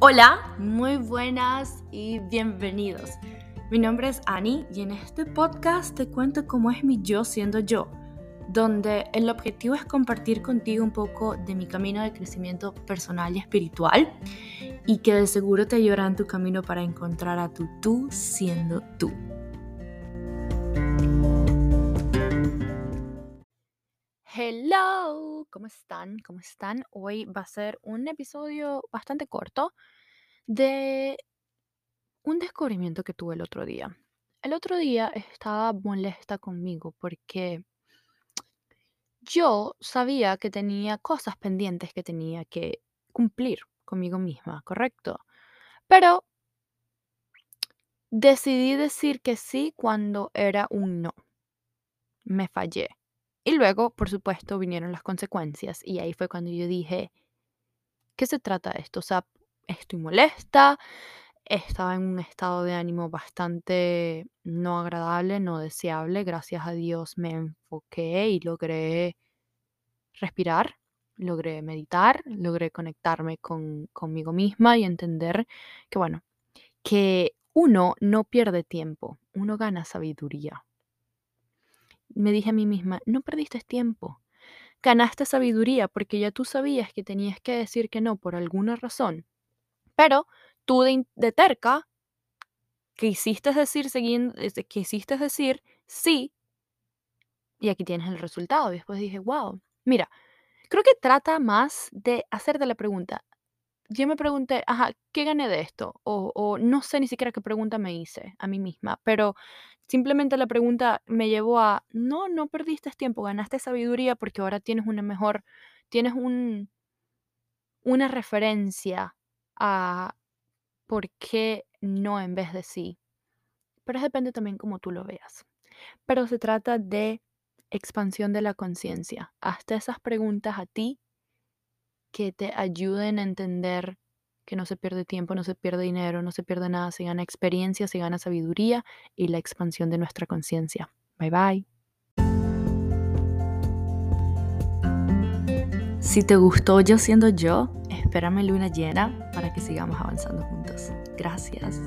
Hola, muy buenas y bienvenidos. Mi nombre es Annie y en este podcast te cuento cómo es mi yo siendo yo, donde el objetivo es compartir contigo un poco de mi camino de crecimiento personal y espiritual y que de seguro te ayudará en tu camino para encontrar a tu tú siendo tú. Hello, ¿cómo están? ¿Cómo están? Hoy va a ser un episodio bastante corto de un descubrimiento que tuve el otro día. El otro día estaba molesta conmigo porque yo sabía que tenía cosas pendientes que tenía que cumplir conmigo misma, ¿correcto? Pero decidí decir que sí cuando era un no. Me fallé. Y luego, por supuesto, vinieron las consecuencias. Y ahí fue cuando yo dije, ¿qué se trata de esto? O sea, estoy molesta, estaba en un estado de ánimo bastante no agradable, no deseable. Gracias a Dios me enfoqué y logré respirar, logré meditar, logré conectarme con, conmigo misma y entender que, bueno, que uno no pierde tiempo, uno gana sabiduría me dije a mí misma, no perdiste tiempo, ganaste sabiduría porque ya tú sabías que tenías que decir que no por alguna razón, pero tú de, terca quisiste decir, siguiendo, quisiste decir sí y aquí tienes el resultado. Y después dije, wow, mira, creo que trata más de hacerte la pregunta, yo me pregunté, ajá, ¿qué gané de esto? O, no sé ni siquiera qué pregunta me hice a mí misma, pero simplemente la pregunta me llevó a, no, no perdiste tiempo, ganaste sabiduría porque ahora tienes una mejor, tienes un, una referencia a por qué no en vez de sí. Pero depende también cómo tú lo veas. Pero se trata de expansión de la conciencia. Hasta esas preguntas a ti que te ayuden a entender que no se pierde tiempo, no se pierde dinero, no se pierde nada, se gana experiencia, se gana sabiduría y la expansión de nuestra conciencia. Bye bye. Si te gustó yo siendo yo, espérame luna llena para que sigamos avanzando juntos. Gracias.